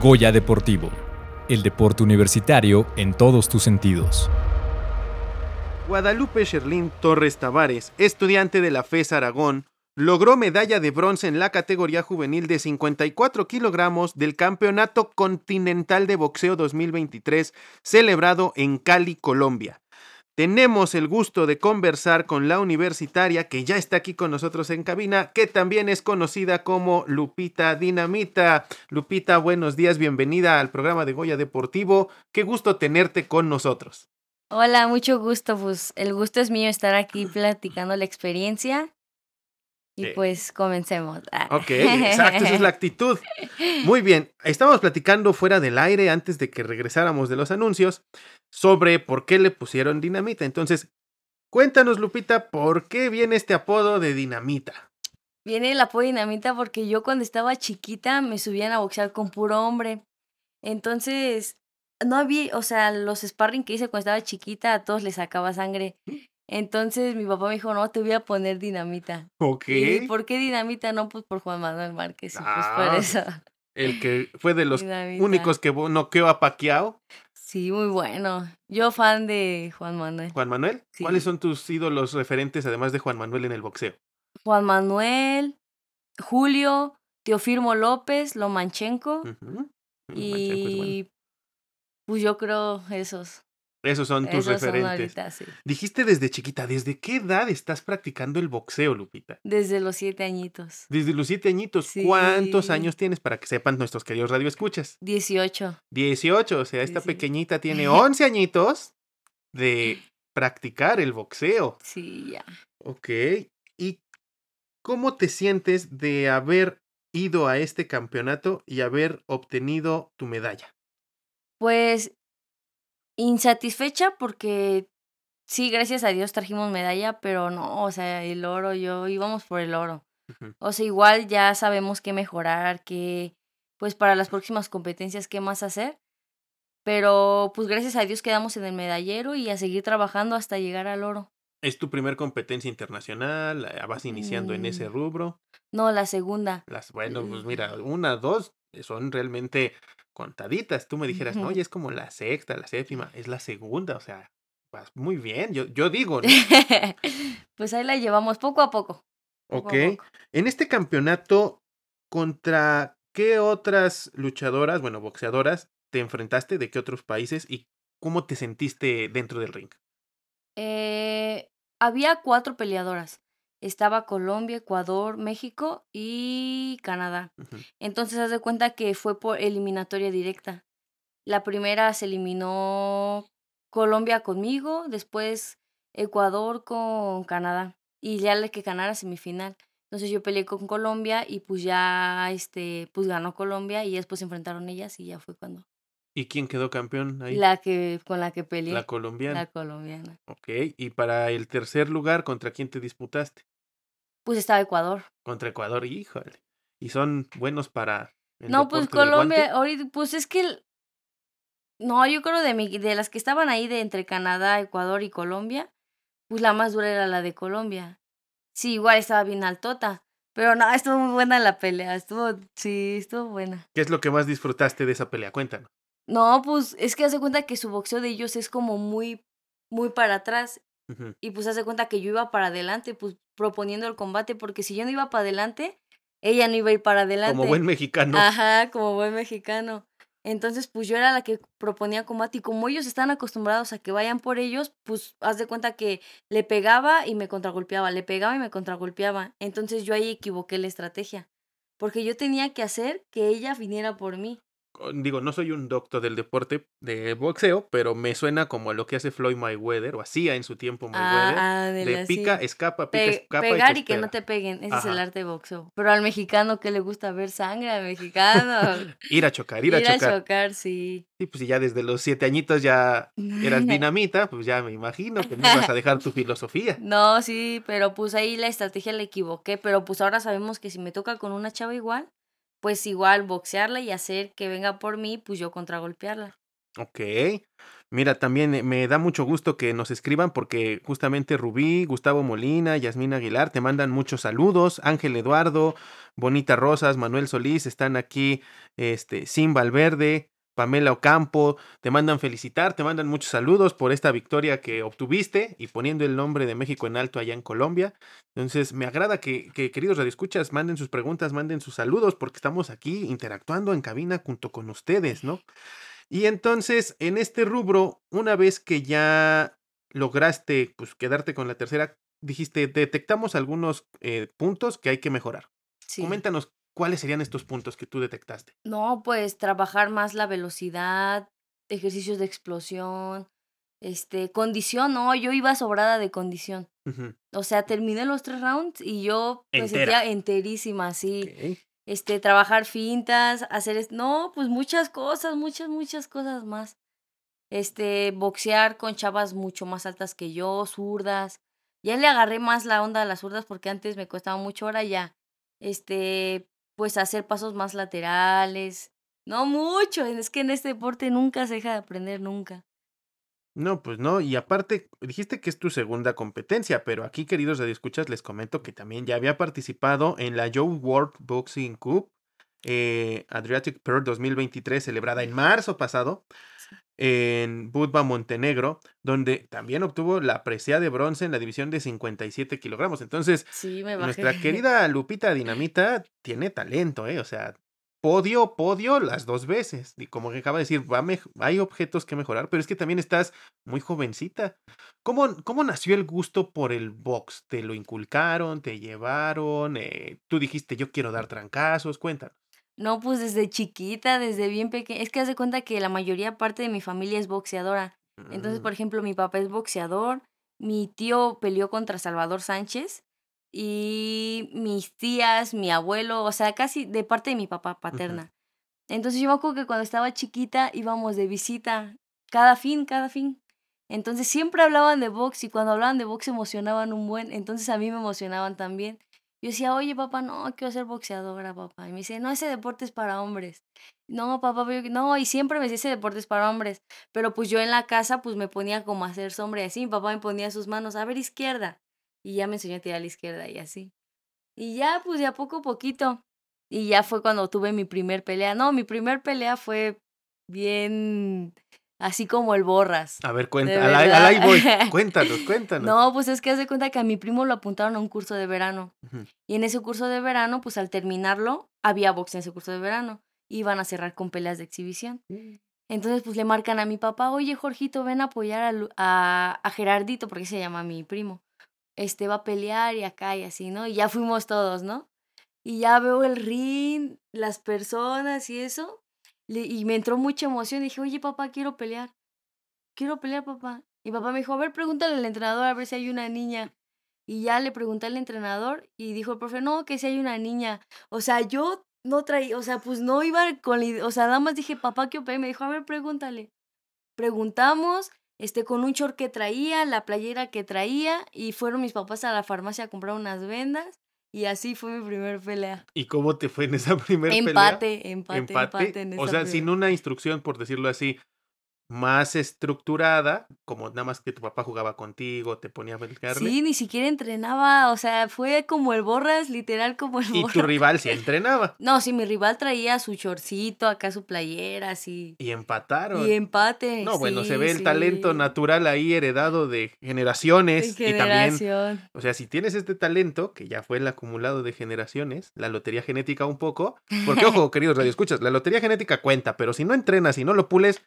Goya Deportivo, el deporte universitario en todos tus sentidos. Guadalupe Sherlín Torres Tavares, estudiante de la FES Aragón, logró medalla de bronce en la categoría juvenil de 54 kilogramos del Campeonato Continental de Boxeo 2023 celebrado en Cali, Colombia. Tenemos el gusto de conversar con la universitaria que ya está aquí con nosotros en cabina, que también es conocida como Lupita Dinamita. Lupita, buenos días, bienvenida al programa de Goya Deportivo. Qué gusto tenerte con nosotros. Hola, mucho gusto. Pues el gusto es mío estar aquí platicando la experiencia y Eh. pues comencemos. Ah. Ok, exacto, esa es la actitud. Muy bien, estábamos platicando fuera del aire antes de que regresáramos de los anuncios sobre por qué le pusieron dinamita. Entonces, cuéntanos, Lupita, ¿por qué viene este apodo de dinamita? Viene el apodo dinamita porque yo cuando estaba chiquita me subían a boxear con puro hombre. Entonces, no había, o sea, los sparring que hice cuando estaba chiquita a todos les sacaba sangre. Entonces mi papá me dijo, no, te voy a poner dinamita. Ok. ¿Y por qué dinamita? No, pues por Juan Manuel Márquez. Y pues Ah, por eso. El que fue de los Dinamita. únicos que noqueó a Paquiao, Sí, muy bueno. Yo fan de Juan Manuel. Juan Manuel. Sí. ¿Cuáles son tus ídolos referentes además de Juan Manuel en el boxeo? Juan Manuel, Julio, Teofirmo López, Lomanchenko bueno. y pues yo creo esos. Esos son tus esos son referentes. ahorita, sí. Dijiste desde chiquita, ¿desde qué edad estás practicando el boxeo, Lupita? Desde los siete añitos. Desde los siete añitos. ¿Cuántos años tienes para que sepan nuestros queridos radioescuchas? 18. 18, o sea, esta pequeñita tiene 11 añitos de practicar el boxeo. Sí, ya. Ok. ¿Y cómo te sientes de haber ido a este campeonato y haber obtenido tu medalla? Pues insatisfecha porque sí, gracias a Dios trajimos medalla, pero no, o sea, el oro, yo íbamos por el oro. O sea, igual ya sabemos qué mejorar, qué, pues para las próximas competencias, qué más hacer. Pero pues gracias a Dios quedamos en el medallero y a seguir trabajando hasta llegar al oro. ¿Es tu primer competencia internacional? Eh, ¿Vas iniciando en ese Mm. rubro? No, la segunda. Las, bueno, pues mira, una, dos, son realmente contaditas. Tú me dijeras, no, ya es como la sexta, la séptima, es la segunda, o sea, vas muy bien, yo, yo digo, ¿no? pues ahí la llevamos poco a poco. poco a Ok. poco. En este campeonato, ¿contra qué otras luchadoras, bueno, boxeadoras, te enfrentaste? ¿De qué otros países? ¿Y cómo te sentiste dentro del ring? Eh, había cuatro peleadoras. Estaba Colombia, Ecuador, México y Canadá. Entonces, haz de cuenta que fue por eliminatoria directa. La primera se eliminó Colombia conmigo, después Ecuador con Canadá. Y ya la que ganara semifinal. Entonces yo peleé con Colombia y pues ya este, pues ganó Colombia y después se enfrentaron ellas y ya fue cuando. ¿Y quién quedó campeón ahí? La que, con la que peleé. La colombiana. La colombiana. Ok. ¿Y para el tercer lugar, contra quién te disputaste? Pues estaba Ecuador. Contra Ecuador, híjole. ¿Y son buenos para... el No, pues? Colombia, ahorita, pues es que, el- no, yo creo de, mi, de las que estaban ahí de entre Canadá, Ecuador y Colombia, pues la más dura era la de Colombia. Sí, igual estaba bien altota, pero no, estuvo muy buena la pelea, estuvo, sí, estuvo buena. ¿Qué es lo que más disfrutaste de esa pelea? Cuéntanos. No, pues es que hace cuenta que su boxeo de ellos es como muy, muy para atrás y pues hace cuenta que yo iba para adelante, pues proponiendo el combate, porque si yo no iba para adelante, ella no iba a ir para adelante. Como buen mexicano. Ajá, como buen mexicano. Entonces, pues yo era la que proponía combate y como ellos están acostumbrados a que vayan por ellos, pues haz de cuenta que le pegaba y me contragolpeaba, le pegaba y me contragolpeaba. Entonces yo ahí equivoqué la estrategia, porque yo tenía que hacer que ella viniera por mí. Digo, no soy un doctor del deporte de boxeo, pero me suena como a lo que hace Floyd Mayweather, o hacía en su tiempo Mayweather. Ah, ah, de pica, sí. escapa, pica, Pe- escapa. pegar y que no te peguen, ese es el arte de boxeo. Pero al mexicano que le gusta ver sangre, al mexicano. Ir a chocar, ir, a chocar. chocar, sí. Sí, pues ya desde los siete añitos ya eras dinamita, pues ya me imagino que no ibas a dejar tu filosofía. No, sí, pero pues ahí la estrategia la equivoqué, pero pues ahora sabemos que si me toca con una chava igual, pues igual boxearla y hacer que venga por mí, pues yo contragolpearla. Ok. Mira, también eh, me da mucho gusto que nos escriban porque justamente Rubí, Gustavo Molina, Yasmín Aguilar te mandan muchos saludos. Ángel Eduardo, Bonita Rosas, Manuel Solís están aquí, este, Sim Valverde, Pamela Ocampo, te mandan felicitar, te mandan muchos saludos por esta victoria que obtuviste y poniendo el nombre de México en alto allá en Colombia. Entonces, me agrada que, que queridos radioescuchas, manden sus preguntas, manden sus saludos, porque estamos aquí interactuando en cabina junto con ustedes, ¿no? Y entonces, en este rubro, una vez que ya lograste pues, quedarte con la tercera, dijiste, detectamos algunos eh, puntos que hay que mejorar. Sí. Coméntanos ¿Cuáles serían estos puntos que tú detectaste? No, pues trabajar más la velocidad, ejercicios de explosión, este, condición, no, yo iba sobrada de condición. O sea, terminé los tres rounds y yo me sentía enterísima, sí. Este, trabajar fintas, hacer, no, pues muchas cosas, muchas, muchas cosas más. Este, boxear con chavas mucho más altas que yo, zurdas. Ya le agarré más la onda a las zurdas porque antes me costaba mucho, ahora ya. Este, pues hacer pasos más laterales. No mucho, es que en este deporte nunca se deja de aprender, nunca. No, pues no, y aparte, dijiste que es tu segunda competencia, pero aquí, queridos radioescuchas, les comento que también ya había participado en la Joe World Boxing Cup eh, Adriatic Pearl 2023, celebrada en marzo pasado en Budva, Montenegro, donde también obtuvo la presea de bronce en la división de 57 kilogramos. Entonces, Sí, nuestra querida Lupita Dinamita tiene talento, ¿eh? O sea, podio, podio las dos veces. Y como que acaba de decir, va hay objetos que mejorar, pero es que también estás muy jovencita. ¿Cómo, cómo nació el gusto por el box? ¿Te lo inculcaron? ¿Te llevaron? Eh, Tú dijiste, yo quiero dar trancazos. Cuéntanos. No, pues desde chiquita, desde bien pequeña. Es que haz de cuenta que la mayoría parte de mi familia es boxeadora. Entonces, por ejemplo, mi papá es boxeador, mi tío peleó contra Salvador Sánchez y mis tías, mi abuelo, o sea, casi de parte de mi papá paterna. Entonces yo me acuerdo que cuando estaba chiquita íbamos de visita cada fin, cada fin. Entonces siempre hablaban de box y cuando hablaban de box se emocionaban un buen. Entonces a mí me emocionaban también. Yo decía, oye papá, no, quiero ser boxeadora, papá. Y me dice, no, ese deporte es para hombres. No, papá, no, y siempre me decía, ese deporte es para hombres. Pero pues yo en la casa pues me ponía como a hacer sombra y así. Mi papá me ponía sus manos, a ver, izquierda. Y ya me enseñó a tirar a la izquierda y así. Y ya, pues de a poco a poquito. Y ya fue cuando tuve mi primer pelea. No, mi primer pelea fue bien así como el borras. A ver, cuenta, ahí voy. verdad. Cuéntanos, cuéntanos. No, pues es que haz de cuenta que a mi primo lo apuntaron a un curso de verano. Y en ese curso de verano, pues al terminarlo, había box en ese curso de verano. Iban a cerrar con peleas de exhibición. Entonces, pues le marcan a mi papá, oye, Jorgito, ven a apoyar a, a, a Gerardito, porque se llama mi primo. Este va a pelear y acá y así, ¿no? Y ya fuimos todos, ¿no? Y ya veo el ring, las personas y eso. Y me entró mucha emoción. Dije, oye, papá, quiero pelear. Quiero pelear, papá. Y papá me dijo, a ver, pregúntale al entrenador a ver si hay una niña. Y ya le pregunté al entrenador y dijo el profe, no, que si hay una niña. O sea, yo no traía, o sea, pues no iba con la o sea, nada más dije, papá, ¿qué opé? Me dijo, a ver, pregúntale. Preguntamos, este, con un short que traía, la playera que traía, y fueron mis papás a la farmacia a comprar unas vendas, y así fue mi primer pelea. ¿Y cómo te fue en esa primera pelea? Empate, empate, empate, en o esa sea, primera. sin una instrucción, por decirlo así, más estructurada, como nada más que tu papá jugaba contigo, te ponía a pelearle. Sí, ni siquiera entrenaba, o sea, fue como el borras, literal como el y tu borras. rival sí entrenaba. No, sí, mi rival traía su chorcito, acá su playera, así. Y empataron. Y empate. no, bueno, se sí, ve el talento natural ahí heredado de generaciones. De Y también, o sea, si tienes este talento, que ya fue el acumulado de generaciones, la lotería genética un poco, porque ojo, queridos radioescuchas, la lotería genética cuenta, pero si no entrenas y no lo pules,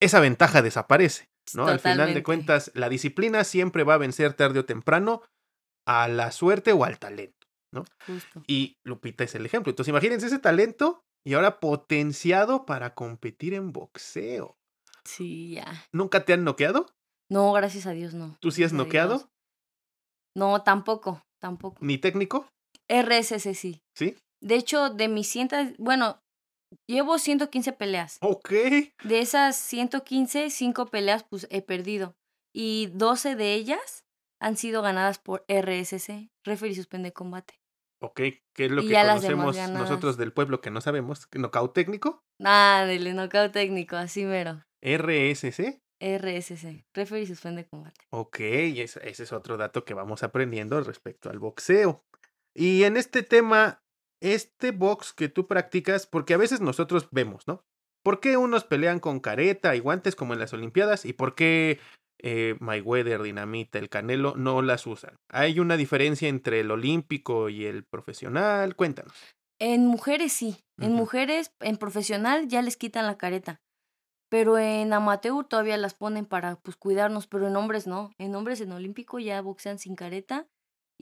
esa ventaja desaparece, ¿no? Al final de cuentas, la disciplina siempre va a vencer tarde o temprano a la suerte o al talento. Justo. Y Lupita es el ejemplo. Entonces, imagínense ese talento y ahora potenciado para competir en boxeo. Sí, ya. ¿Nunca te han noqueado? No, gracias a Dios, no. ¿Tú sí has Gracias noqueado? No, tampoco, tampoco. ¿Ni técnico? RSS sí. ¿Sí? De hecho, de mis cientos, bueno, llevo 115 peleas. Ok. De esas 115, 5 peleas pues he perdido. Y 12 de ellas han sido ganadas por RSC, Referee Suspende Combate. Ok. ¿Qué es lo Y que conocemos nosotros del pueblo que no sabemos? ¿Knockout técnico? Ah, del knockout técnico, así mero. RSC. RSC, Referee Suspende Combate. Ok, ese es otro dato que vamos aprendiendo respecto al boxeo. Y en este tema, este box que tú practicas, porque a veces nosotros vemos, ¿no? ¿Por qué unos pelean con careta y guantes como en las Olimpiadas? ¿Y por qué eh, Mayweather, Dinamita, el Canelo no las usan? ¿Hay una diferencia entre el olímpico y el profesional? Cuéntanos. En mujeres sí, en mujeres, en profesional ya les quitan la careta, pero en amateur todavía las ponen para pues cuidarnos, pero en hombres no, en hombres en olímpico ya boxean sin careta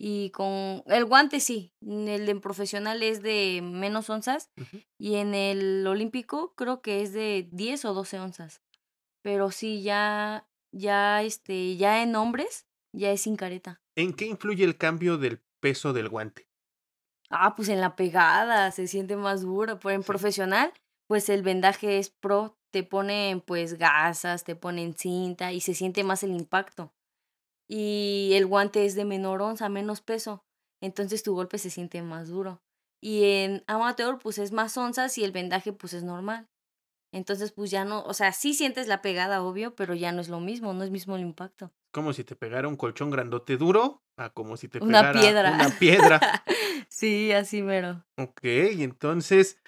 y con el guante sí, en el en profesional es de menos onzas y en el olímpico creo que es de 10 o 12 onzas, pero sí ya, ya este, ya en hombres ya es sin careta. ¿En qué influye el cambio del peso del guante? Ah, pues en la pegada, se siente más duro, pero en Sí. profesional, pues el vendaje es pro, te ponen pues gasas, te ponen cinta y se siente más el impacto. Y el guante es de menor onza, menos peso, entonces tu golpe se siente más duro. Y en amateur, pues es más onzas y el vendaje pues es normal. Entonces, pues ya no, o sea, sí sientes la pegada, obvio, pero ya no es lo mismo, no es mismo el impacto. Como si te pegara un colchón grandote duro, a como si te Una pegara piedra. una piedra. sí, así mero. Ok, entonces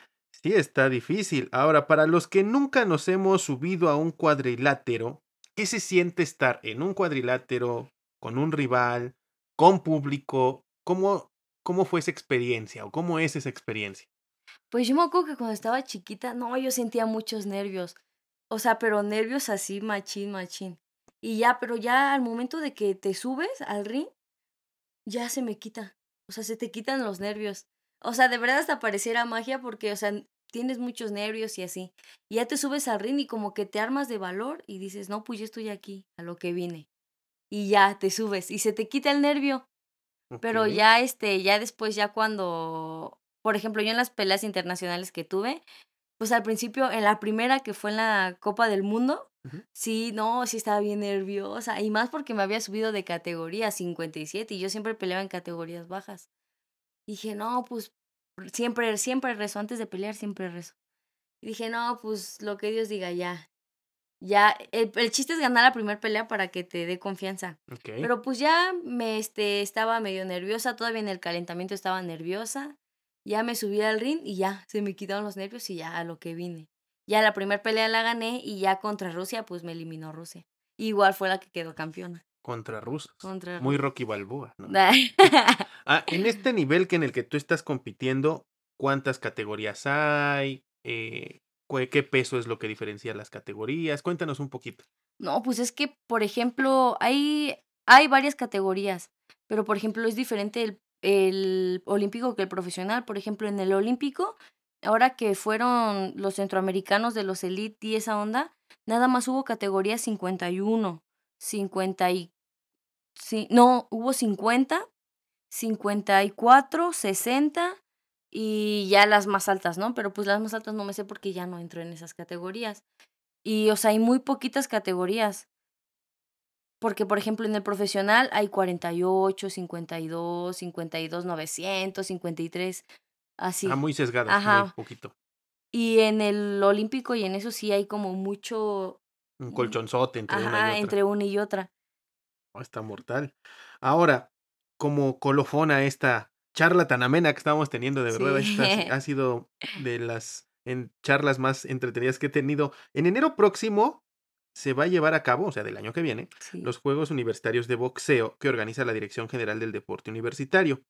sí está difícil. Ahora, para los que nunca nos hemos subido a un cuadrilátero, ¿qué se siente estar en un cuadrilátero con un rival, con público? ¿Cómo, cómo fue esa experiencia o cómo es esa experiencia? Pues yo me acuerdo que cuando estaba chiquita, no, yo sentía muchos nervios. O sea, pero nervios así, machín, machín. Y ya, pero ya al momento de que te subes al ring, ya se me quita. O sea, se te quitan los nervios. O sea, de verdad hasta pareciera magia porque, o sea, tienes muchos nervios y así. Y ya te subes al ring y como que te armas de valor y dices, no, pues yo estoy aquí, a lo que vine. Y ya te subes y se te quita el nervio. Pero ya, este, ya después, ya cuando, por ejemplo, yo en las peleas internacionales que tuve, pues al principio, en la primera que fue en la Copa del Mundo, Ujú. sí, no, sí estaba bien nerviosa. Y más porque me había subido de categoría 57 y yo siempre peleaba en categorías bajas. Dije, no, pues siempre, siempre rezo, antes de pelear siempre rezo. Y dije, no, pues lo que Dios diga, ya. Ya, el, el chiste es ganar la primera pelea para que te dé confianza. ok. Pero pues ya me este, estaba medio nerviosa, todavía en el calentamiento estaba nerviosa. Ya me subí al ring y ya se me quitaron los nervios y ya a lo que vine. Ya la primera pelea la gané y ya contra Rusia pues me eliminó Rusia. Igual fue la que quedó campeona. Contra rusos. Contra Muy. Rocky Balboa, ¿no? Ah, en este nivel que en el que tú estás compitiendo, ¿cuántas categorías hay? Eh, ¿Qué peso es lo que diferencia las categorías? Cuéntanos un poquito. No, pues es que, por ejemplo, hay, hay varias categorías, pero por ejemplo es diferente el, el olímpico que el profesional. Por ejemplo, en el olímpico, ahora que fueron los centroamericanos de los elite y esa onda, nada más hubo categoría 51, 50 y... sí, no, hubo 50, 54, 60 y ya las más altas, ¿no? Pero pues las más altas no me sé porque ya no entro en esas categorías. Y, o sea, hay muy poquitas categorías. Porque, por ejemplo, en el profesional hay 48, 52, 52, 900, 53, Ah, así. muy sesgadas, muy Ajá. poquito. Y en el olímpico y en eso sí hay como mucho, Un colchonzote entre una y otra. entre una y otra. Oh, está mortal. Ahora, como colofón a esta charla tan amena que estamos teniendo, de verdad, esta ha sido de las en charlas más entretenidas que he tenido. En enero próximo se va a llevar a cabo, o sea, del año que viene, Sí. los Juegos Universitarios de Boxeo que organiza la Dirección General del Deporte Universitario.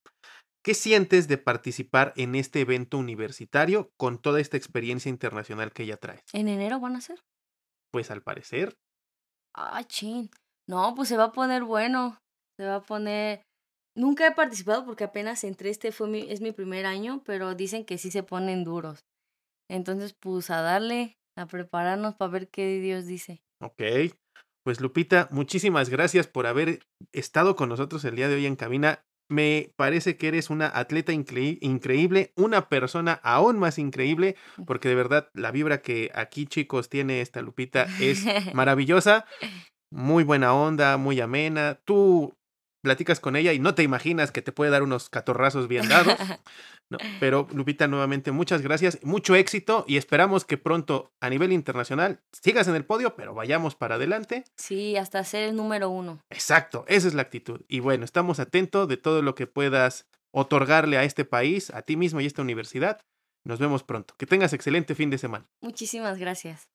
¿Qué sientes de participar en este evento universitario con toda esta experiencia internacional que ya traes? ¿En enero van a ser? Pues al parecer, Ah, chin. No, pues se va a poner bueno. Se va a poner. Nunca he participado porque apenas entré, este fue mi, es mi primer año, pero dicen que sí se ponen duros. Entonces, pues a darle, a prepararnos para ver qué Dios dice. ok. Pues Lupita, muchísimas gracias por haber estado con nosotros el día de hoy en cabina. Me parece que eres una atleta increí- increíble, una persona aún más increíble, porque de verdad la vibra que aquí chicos tiene esta Lupita es maravillosa, muy buena onda, muy amena. Tú platicas con ella y no te imaginas que te puede dar unos catorrazos bien dados. No, pero Lupita, nuevamente muchas gracias, mucho éxito y esperamos que pronto a nivel internacional sigas en el podio, pero vayamos para adelante. Sí, hasta ser el número uno. Exacto, esa es la actitud. Y bueno, estamos atentos de todo lo que puedas otorgarle a este país, a ti mismo y a esta universidad. Nos vemos pronto. Que tengas excelente fin de semana. Muchísimas gracias.